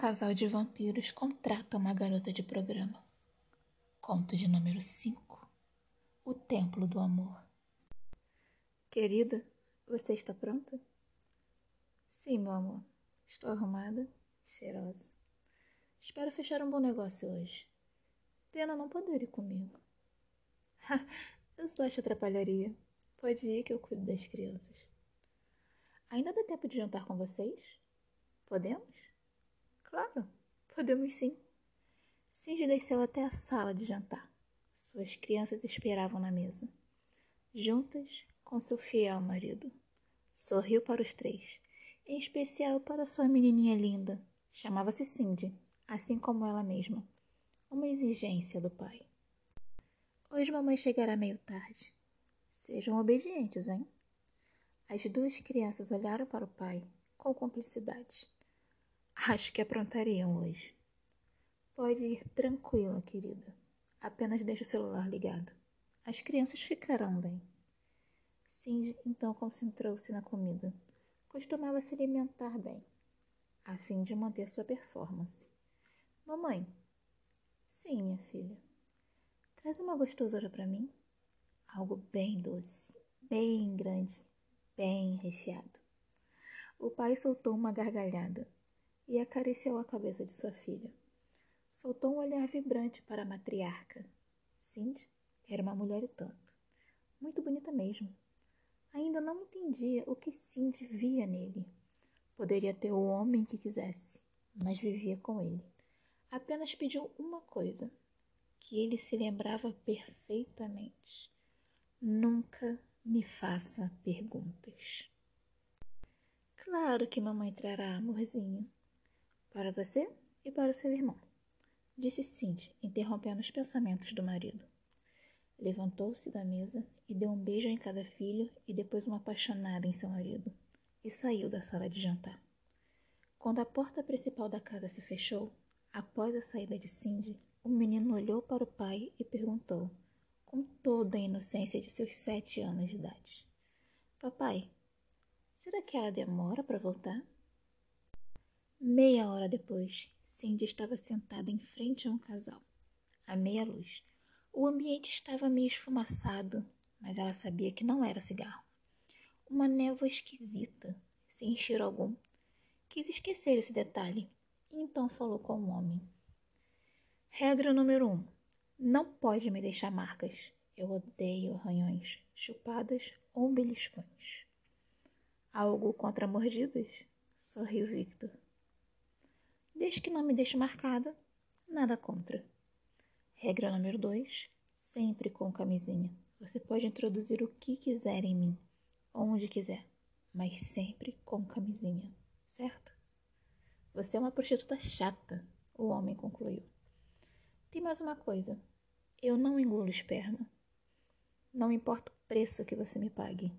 casal de vampiros contrata uma garota de programa. Conto de número 5 O Templo do Amor. Querida, você está pronta? Sim, meu amor. Estou arrumada, cheirosa. Espero fechar um bom negócio hoje. Pena não poder ir comigo. eu só te atrapalharia. Pode ir que eu cuido das crianças. Ainda dá tempo de jantar com vocês? Podemos? Claro, podemos sim. Cindy desceu até a sala de jantar. Suas crianças esperavam na mesa. Juntas com seu fiel marido. Sorriu para os três, em especial para sua menininha linda. Chamava-se Cindy, assim como ela mesma. Uma exigência do pai. Hoje mamãe chegará meio tarde. Sejam obedientes, hein? As duas crianças olharam para o pai com cumplicidade. Acho que aprontariam hoje. Pode ir tranquila, querida. Apenas deixe o celular ligado. As crianças ficarão bem. Cindy então concentrou-se na comida. Costumava se alimentar bem, a fim de manter sua performance. Mamãe. Sim, minha filha. Traz uma gostosura para mim. Algo bem doce, bem grande, bem recheado. O pai soltou uma gargalhada e acariciou a cabeça de sua filha. Soltou um olhar vibrante para a matriarca. Cindy era uma mulher e tanto. Muito bonita mesmo. Ainda não entendia o que Cindy via nele. Poderia ter o homem que quisesse, mas vivia com ele. Apenas pediu uma coisa, que ele se lembrava perfeitamente. Nunca me faça perguntas. Claro que mamãe trará, amorzinho. Para você e para seu irmão, disse Cindy, interrompendo os pensamentos do marido. Levantou-se da mesa e deu um beijo em cada filho e depois uma apaixonada em seu marido, e saiu da sala de jantar. Quando a porta principal da casa se fechou, após a saída de Cindy, o menino olhou para o pai e perguntou, com toda a inocência de seus sete anos de idade: Papai, será que ela demora para voltar? Meia hora depois, Cindy estava sentada em frente a um casal, à meia luz. O ambiente estava meio esfumaçado, mas ela sabia que não era cigarro. Uma névoa esquisita, sem cheiro algum. Quis esquecer esse detalhe e então falou com o homem. Regra número um: não pode me deixar marcas. Eu odeio arranhões, chupadas ou beliscões. Algo contra mordidas? Sorriu Victor. Desde que não me deixe marcada, nada contra. Regra número 2: sempre com camisinha. Você pode introduzir o que quiser em mim, onde quiser, mas sempre com camisinha, certo? Você é uma prostituta chata, o homem concluiu. Tem mais uma coisa: eu não engulo esperma. Não importa o preço que você me pague.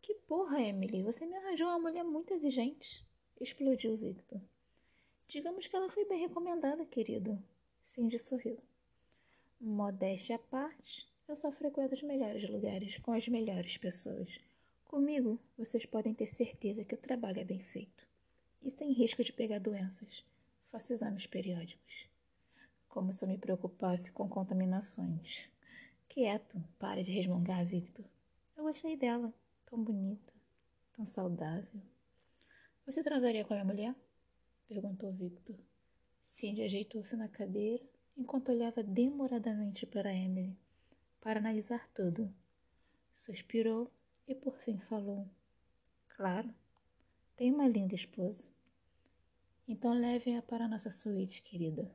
Que porra, Emily? Você me arranjou uma mulher muito exigente. Explodiu Victor. Digamos que ela foi bem recomendada, querido. Cindy sorriu. Modéstia à parte, eu só frequento os melhores lugares com as melhores pessoas. Comigo, vocês podem ter certeza que o trabalho é bem feito. E sem risco de pegar doenças. Faço exames periódicos. Como se eu me preocupasse com contaminações. Quieto, pare de resmungar, Victor. Eu gostei dela. Tão bonita, tão saudável. Você transaria com a minha mulher? Perguntou Victor. Cindy ajeitou-se na cadeira enquanto olhava demoradamente para Emily, para analisar tudo. Suspirou e por fim falou: Claro, tem uma linda esposa. Então leve-a para a nossa suíte, querida.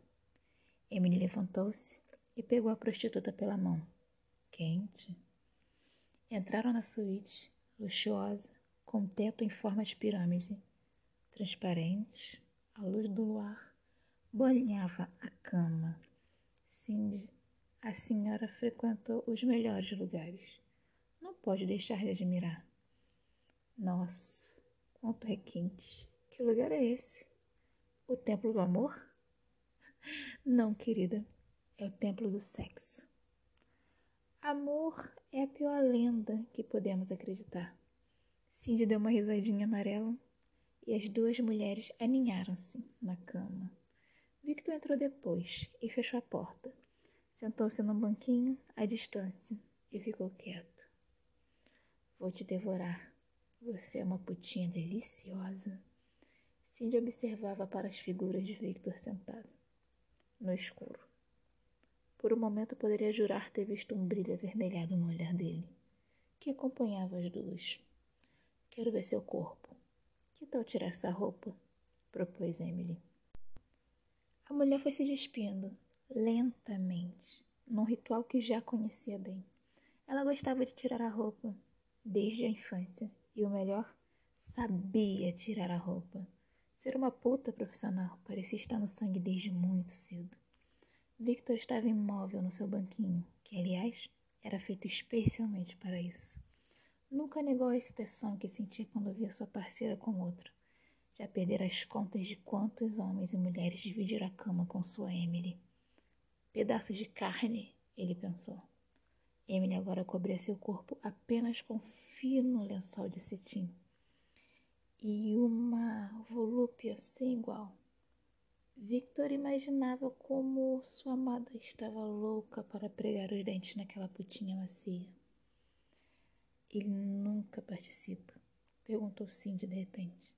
Emily levantou-se e pegou a prostituta pela mão. Quente. Entraram na suíte, luxuosa, com teto em forma de pirâmide, transparente, a luz do luar banhava a cama. Cindy, a senhora frequentou os melhores lugares. Não pode deixar de admirar. Nossa, quanto requinte! Que lugar é esse? O templo do amor? Não, querida, é o templo do sexo. Amor é a pior lenda que podemos acreditar. Cindy deu uma risadinha amarela e as duas mulheres aninharam-se na cama, Victor entrou depois e fechou a porta. Sentou-se num banquinho à distância e ficou quieto. Vou te devorar. Você é uma putinha deliciosa. Cindy observava para as figuras de Victor sentado, no escuro. Por um momento poderia jurar ter visto um brilho avermelhado no olhar dele, que acompanhava as duas. Quero ver seu corpo. Que tal tirar essa roupa? propôs Emily. A mulher foi se despindo, lentamente, num ritual que já conhecia bem. Ela gostava de tirar a roupa, desde a infância, e o melhor, sabia tirar a roupa. Ser uma puta profissional parecia estar no sangue desde muito cedo. Victor estava imóvel no seu banquinho, que, aliás, era feito especialmente para isso. Nunca negou a excitação que sentia quando via sua parceira com outro. Já perdera as contas de quantos homens e mulheres dividiram a cama com sua Emily. Pedaços de carne, ele pensou. Emily agora cobria seu corpo apenas com fino lençol de cetim e uma volúpia sem igual. Victor imaginava como sua amada estava louca para pregar os dentes naquela putinha macia. Ele nunca participa? Perguntou Cindy de repente.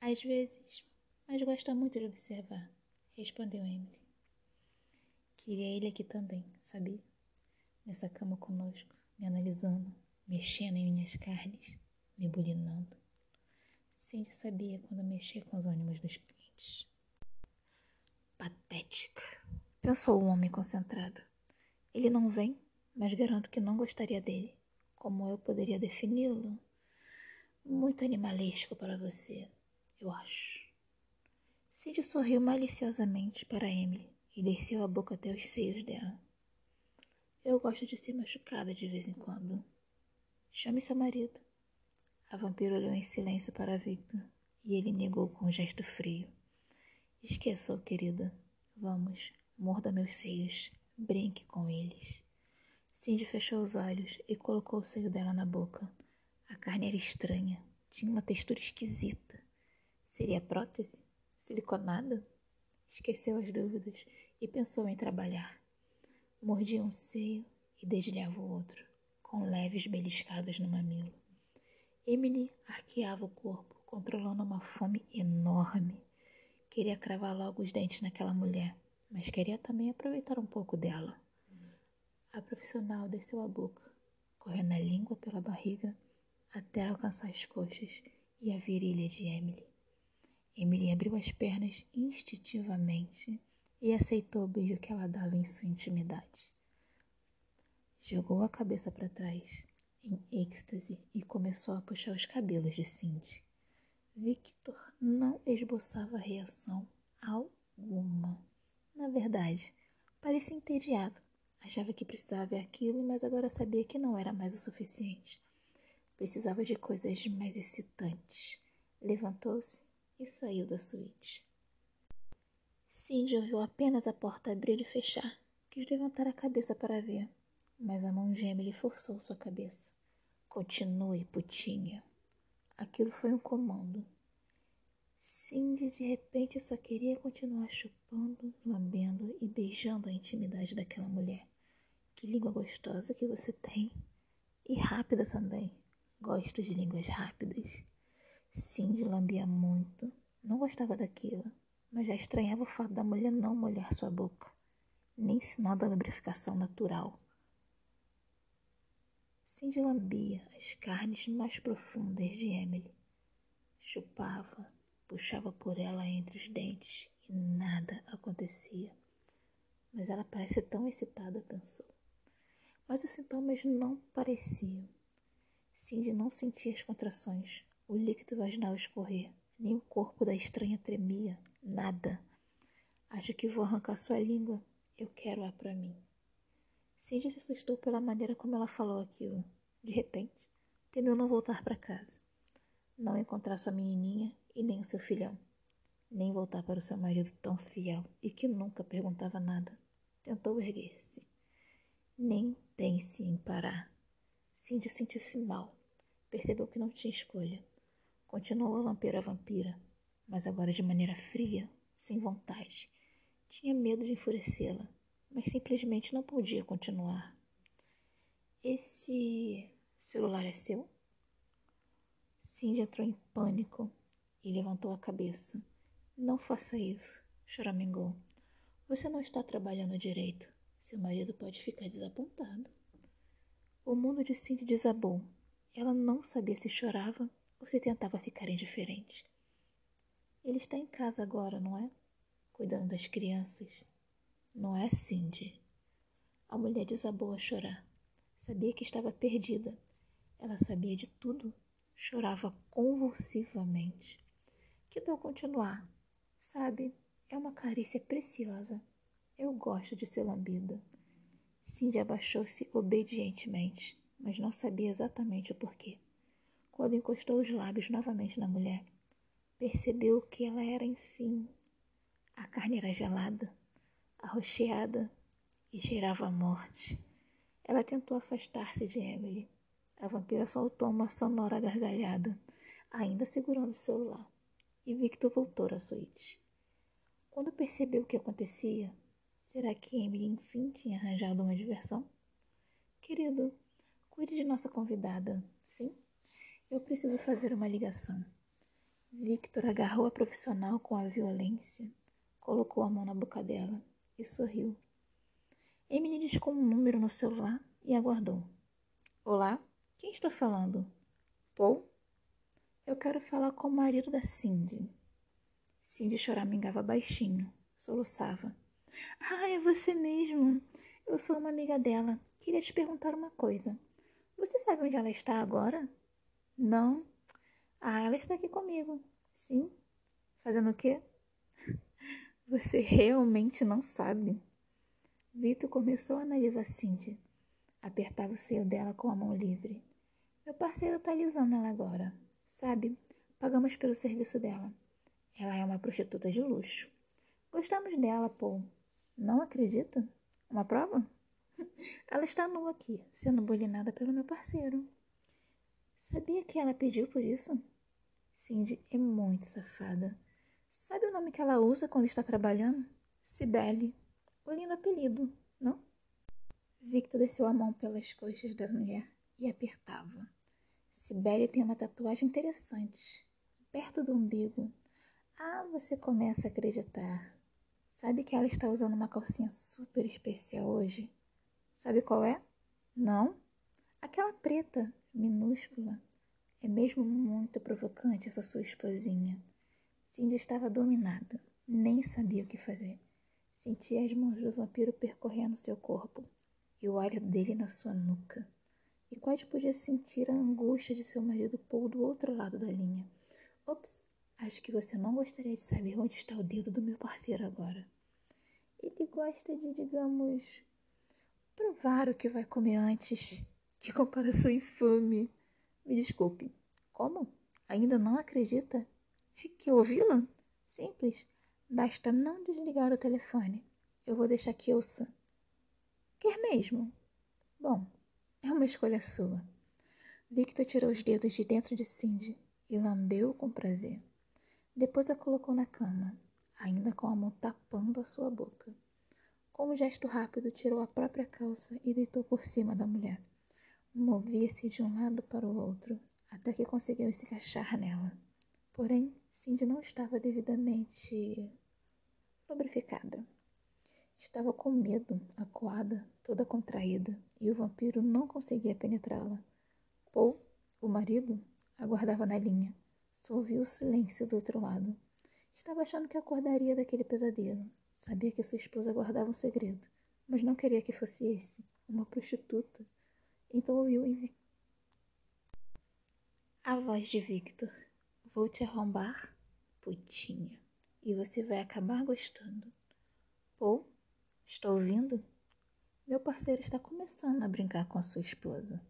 Às vezes, mas gosta muito de observar, respondeu Emily. Queria ele aqui também, sabia? Nessa cama conosco, me analisando, mexendo em minhas carnes, me bulinando. Cindy sabia quando mexia com os ânimos dos clientes. Patética, pensou o homem concentrado. Ele não vem, mas garanto que não gostaria dele. Como eu poderia defini-lo? Muito animalesco para você eu acho. Cindy sorriu maliciosamente para Emily e desceu a boca até os seios dela. Eu gosto de ser machucada de vez em quando. Chame seu marido. A vampira olhou em silêncio para Victor e ele negou com um gesto frio. Esqueça-o, querida. Vamos, morda meus seios, brinque com eles. Cindy fechou os olhos e colocou o seio dela na boca. A carne era estranha, tinha uma textura esquisita. Seria prótese? Siliconada? Esqueceu as dúvidas e pensou em trabalhar. Mordia um seio e dedilhava o outro, com leves beliscadas no mamilo. Emily arqueava o corpo, controlando uma fome enorme. Queria cravar logo os dentes naquela mulher, mas queria também aproveitar um pouco dela. A profissional desceu a boca, correndo a língua pela barriga até alcançar as coxas e a virilha de Emily. Emily abriu as pernas instintivamente e aceitou o beijo que ela dava em sua intimidade. Jogou a cabeça para trás, em êxtase, e começou a puxar os cabelos de Cindy. Victor não esboçava reação alguma. Na verdade, parecia entediado. Achava que precisava ver aquilo, mas agora sabia que não era mais o suficiente. Precisava de coisas mais excitantes. Levantou-se e saiu da suíte. Cindy ouviu apenas a porta abrir e fechar. Quis levantar a cabeça para ver, mas a mão gêmea lhe forçou sua cabeça. Continue, putinha. Aquilo foi um comando. Cindy de repente só queria continuar chupando, lambendo e beijando a intimidade daquela mulher. Que língua gostosa que você tem. E rápida também. Gosto de línguas rápidas. Cindy lambia muito. Não gostava daquilo, mas já estranhava o fato da mulher não molhar sua boca, nem sinal da lubrificação natural. Cindy lambia as carnes mais profundas de Emily. Chupava, puxava por ela entre os dentes e nada acontecia. Mas ela parece tão excitada, pensou. Mas os sintomas não pareciam. Cindy não sentia as contrações, o líquido vaginal escorrer, nem o corpo da estranha tremia, nada. Acho que vou arrancar sua língua. Eu quero-a para mim. Cindy se assustou pela maneira como ela falou aquilo. De repente, temeu não voltar para casa, não encontrar sua menininha e nem o seu filhão, nem voltar para o seu marido tão fiel e que nunca perguntava nada. Tentou erguer-se. Nem pense em parar. Cindy sentiu-se mal. Percebeu que não tinha escolha. Continuou a lamper a vampira, mas agora de maneira fria, sem vontade. Tinha medo de enfurecê-la, mas simplesmente não podia continuar. Esse celular é seu? Cindy entrou em pânico e levantou a cabeça. Não faça isso, choramingou. Você não está trabalhando direito. Seu marido pode ficar desapontado. O mundo de Cindy desabou. Ela não sabia se chorava ou se tentava ficar indiferente. Ele está em casa agora, não é? Cuidando das crianças. Não é, Cindy? A mulher desabou a chorar. Sabia que estava perdida. Ela sabia de tudo. Chorava convulsivamente. Que tal continuar? Sabe, é uma carícia preciosa. Eu gosto de ser lambida. Cindy abaixou-se obedientemente, mas não sabia exatamente o porquê. Quando encostou os lábios novamente na mulher, percebeu que ela era, enfim. A carne era gelada, arroxeada e cheirava a morte. Ela tentou afastar-se de Emily. A vampira soltou uma sonora gargalhada, ainda segurando o celular, e Victor voltou à suíte. Quando percebeu o que acontecia, será que Emily enfim tinha arranjado uma diversão? Querido, cuide de nossa convidada. Sim? Eu preciso fazer uma ligação. Victor agarrou a profissional com a violência, colocou a mão na boca dela e sorriu. Emily discou um número no celular e aguardou. Olá, quem está falando? Paul? Eu quero falar com o marido da Cindy. Cindy choramingava baixinho, soluçava. Ah, é você mesmo. Eu sou uma amiga dela. Queria te perguntar uma coisa. Você sabe onde ela está agora? Não. Ah, ela está aqui comigo. Sim. Fazendo o quê? Você realmente não sabe. Vitor começou a analisar Cindy. Apertava o seio dela com a mão livre. Meu parceiro tá alisando ela agora. Sabe? Pagamos pelo serviço dela. Ela é uma prostituta de luxo. Gostamos dela, Paul. Não acredita? Uma prova? Ela está nua aqui, sendo bulinada pelo meu parceiro. Sabia que ela pediu por isso? Cindy é muito safada. Sabe o nome que ela usa quando está trabalhando? Cibele. O lindo apelido, não? Victor desceu a mão pelas coxas da mulher e apertava. Sibeli tem uma tatuagem interessante, perto do umbigo. Ah, você começa a acreditar. Sabe que ela está usando uma calcinha super especial hoje? Sabe qual é? Não? Aquela preta, minúscula. É mesmo muito provocante essa sua esposinha. Cindy estava dominada, nem sabia o que fazer. Sentia as mãos do vampiro percorrendo seu corpo e o olho dele na sua nuca. E quase podia sentir a angústia de seu marido Paul do outro lado da linha. Ops, acho que você não gostaria de saber onde está o dedo do meu parceiro agora. Ele gosta de, digamos, provar o que vai comer antes. Que comparação infame. Me desculpe. Como? Ainda não acredita? Que ouvi-la? Simples. Basta não desligar o telefone. Eu vou deixar que ouça. Quer mesmo? Bom, é uma escolha sua. Victor tirou os dedos de dentro de Cindy e lambeu com prazer. Depois a colocou na cama, ainda com a mão tapando a sua boca. Com um gesto rápido, tirou a própria calça e deitou por cima da mulher. Movia-se de um lado para o outro, até que conseguiu se encaixar nela. Porém, Cindy não estava devidamente lubrificada. Estava com medo, acuada, toda contraída, e o vampiro não conseguia penetrá-la. Paul, o marido, aguardava na linha. Só ouviu o silêncio do outro lado. Estava achando que acordaria daquele pesadelo. Sabia que sua esposa guardava um segredo, mas não queria que fosse esse, uma prostituta. Então ouviu em... a voz de Victor. Vou te arrombar, putinha, e você vai acabar gostando. Paul Está ouvindo? Meu parceiro está começando a brincar com a sua esposa.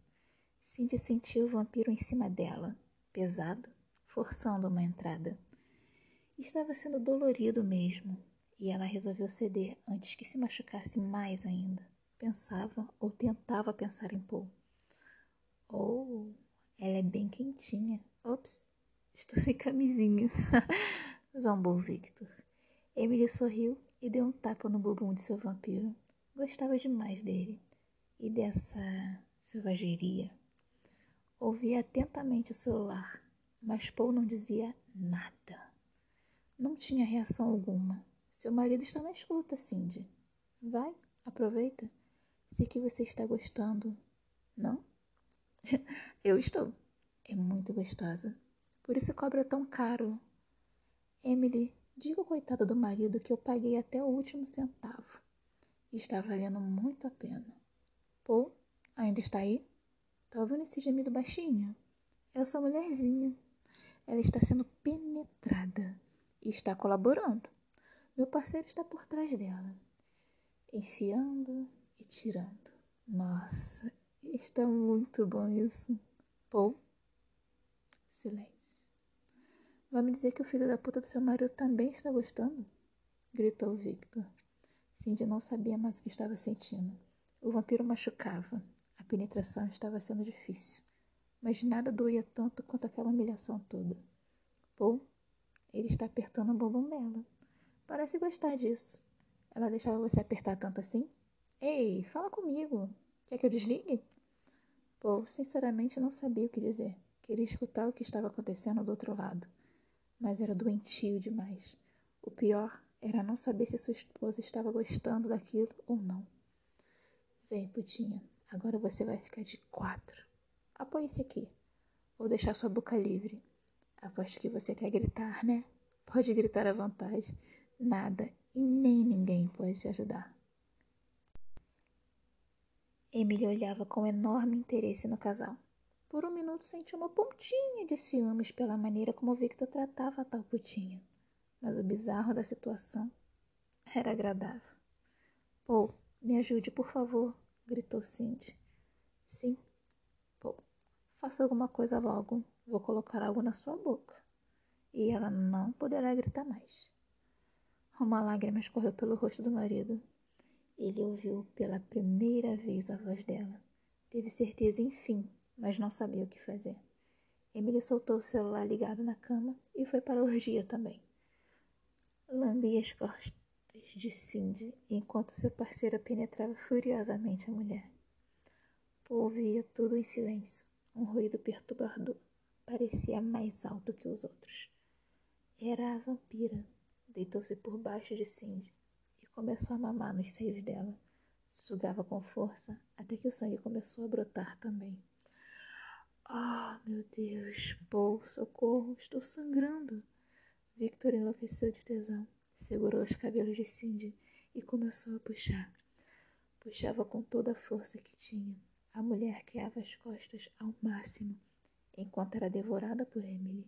Cindy sentiu o vampiro em cima dela, pesado, forçando uma entrada. Estava sendo dolorido mesmo, e ela resolveu ceder antes que se machucasse mais ainda. Pensava ou tentava pensar em Paul. Oh, ela é bem quentinha. Ops, estou sem camisinha. Zombou Victor. Emily sorriu e deu um tapa no bumbum de seu vampiro. Gostava demais dele e dessa selvageria. Ouvia atentamente o celular, mas Paul não dizia nada. Não tinha reação alguma. Seu marido está na escuta, Cindy. Vai, aproveita. Sei que você está gostando. Não? Eu estou. É muito gostosa. Por isso cobra tão caro. Emily, diga ao coitado do marido que eu paguei até o último centavo. Está valendo muito a pena. Paul, ainda está aí? Tá ouvindo esse gemido baixinho? Essa mulherzinha. Ela está sendo penetrada e está colaborando. Meu parceiro está por trás dela, enfiando e tirando. Nossa, está muito bom isso. Paul, silêncio. Vai me dizer que o filho da puta do seu marido também está gostando? Gritou Victor. Cindy não sabia mais o que estava sentindo. O vampiro machucava. A penetração estava sendo difícil. Mas nada doía tanto quanto aquela humilhação toda. Paul, ele está apertando o bumbum dela. Parece gostar disso. Ela deixava você apertar tanto assim? Ei, fala comigo. Quer que eu desligue? Paul, sinceramente, não sabia o que dizer. Queria escutar o que estava acontecendo do outro lado. Mas era doentio demais. O pior era não saber se sua esposa estava gostando daquilo ou não. Vem, putinha. Agora você vai ficar de quatro. Apoie-se aqui. Vou deixar sua boca livre. Aposto que você quer gritar, né? Pode gritar à vontade. Nada e nem ninguém pode te ajudar. Emily olhava com enorme interesse no casal. Por um minuto sentiu uma pontinha de ciúmes pela maneira como Victor tratava a tal putinha. Mas o bizarro da situação era agradável. Paul, me ajude, por favor, gritou Cindy. Sim. Paul, faça alguma coisa logo. Vou colocar algo na sua boca. E ela não poderá gritar mais. Uma lágrima escorreu pelo rosto do marido. Ele ouviu pela primeira vez a voz dela. Teve certeza, enfim, mas não sabia o que fazer. Emily soltou o celular ligado na cama e foi para a orgia também. Lambia as costas de Cindy enquanto seu parceiro penetrava furiosamente a mulher. Ouvia tudo em silêncio, um ruído perturbador parecia mais alto que os outros. Era a vampira. Deitou-se por baixo de Cindy e começou a mamar nos seios dela. Sugava com força até que o sangue começou a brotar também. Ah, meu Deus! Paul, socorro! Estou sangrando! Victor enlouqueceu de tesão. Segurou os cabelos de Cindy e começou a puxar. Puxava com toda a força que tinha. A mulher queava as costas ao máximo enquanto era devorada por Emily.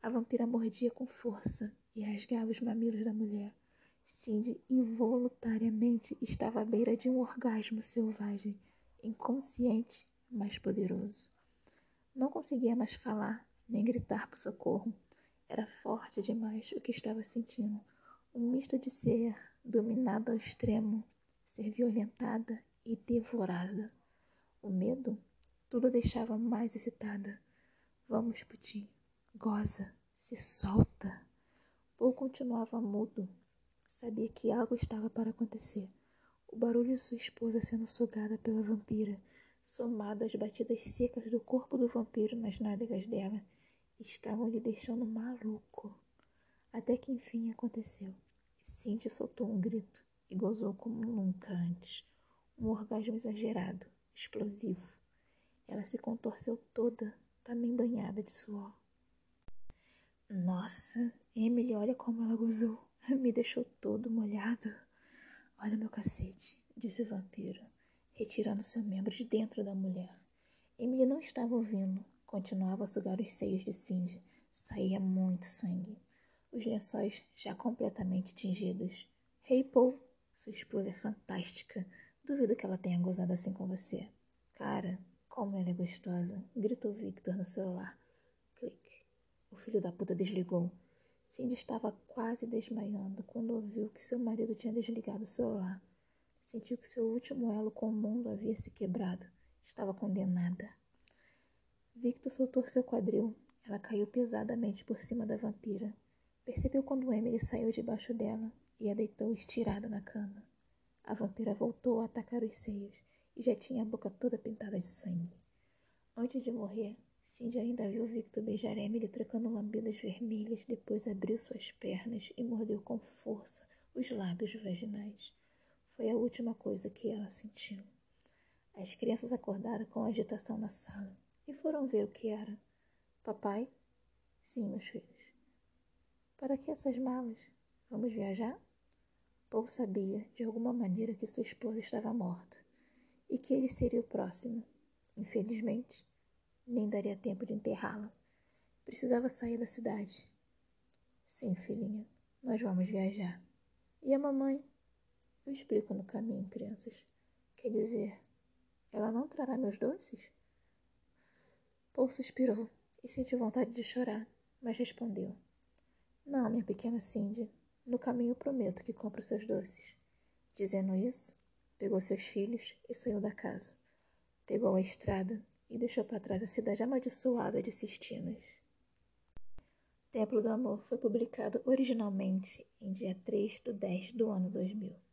A vampira mordia com força e rasgava os mamilos da mulher. Cindy involuntariamente estava à beira de um orgasmo selvagem, inconsciente, mas poderoso. Não conseguia mais falar, nem gritar por socorro. Era forte demais o que estava sentindo. Um misto de ser dominada ao extremo, ser violentada e devorada. O medo tudo deixava mais excitada. Vamos, Putin. Goza. Se solta. Paul continuava mudo. Sabia que algo estava para acontecer. O barulho de sua esposa sendo sugada pela vampira, somado às batidas secas do corpo do vampiro nas nádegas dela, estavam lhe deixando maluco. Até que enfim aconteceu. Cindy soltou um grito e gozou como nunca antes. Um orgasmo exagerado, explosivo. Ela se contorceu toda, também banhada de suor. Nossa, Emily, olha como ela gozou. Me deixou todo molhado. Olha meu cacete, disse o vampiro, retirando seu membro de dentro da mulher. Emily não estava ouvindo. Continuava a sugar os seios de Cindy. Saía muito sangue. Os lençóis já completamente tingidos. Hey, Paul, sua esposa é fantástica. Duvido que ela tenha gozado assim com você. Cara, como ela é gostosa, gritou Victor no celular. Clique. O filho da puta desligou. Cindy estava quase desmaiando quando ouviu que seu marido tinha desligado o celular. Sentiu que seu último elo com o mundo havia se quebrado. Estava condenada. Victor soltou seu quadril. Ela caiu pesadamente por cima da vampira. Percebeu quando Emily saiu debaixo dela e a deitou estirada na cama. A vampira voltou a atacar os seios e já tinha a boca toda pintada de sangue. Antes de morrer, Cindy ainda viu Victor beijar Emily trocando lambidas vermelhas, depois abriu suas pernas e mordeu com força os lábios vaginais. Foi a última coisa que ela sentiu. As crianças acordaram com agitação na sala e foram ver o que era. Papai? Sim, meus filhos. Para que essas malas? Vamos viajar? Paul sabia, de alguma maneira, que sua esposa estava morta e que ele seria o próximo. Infelizmente, nem daria tempo de enterrá-la. Precisava sair da cidade. Sim, filhinha, nós vamos viajar. E a mamãe? Eu explico no caminho, crianças. Quer dizer, ela não trará meus doces? Paul suspirou e sentiu vontade de chorar, mas respondeu: Não, minha pequena Cindy, no caminho prometo que compro seus doces. Dizendo isso, pegou seus filhos e saiu da casa. Pegou a estrada e deixou para trás a cidade amaldiçoada de Sistinas. Templo do Amor foi publicado originalmente em dia 3 de 10 do ano 2000.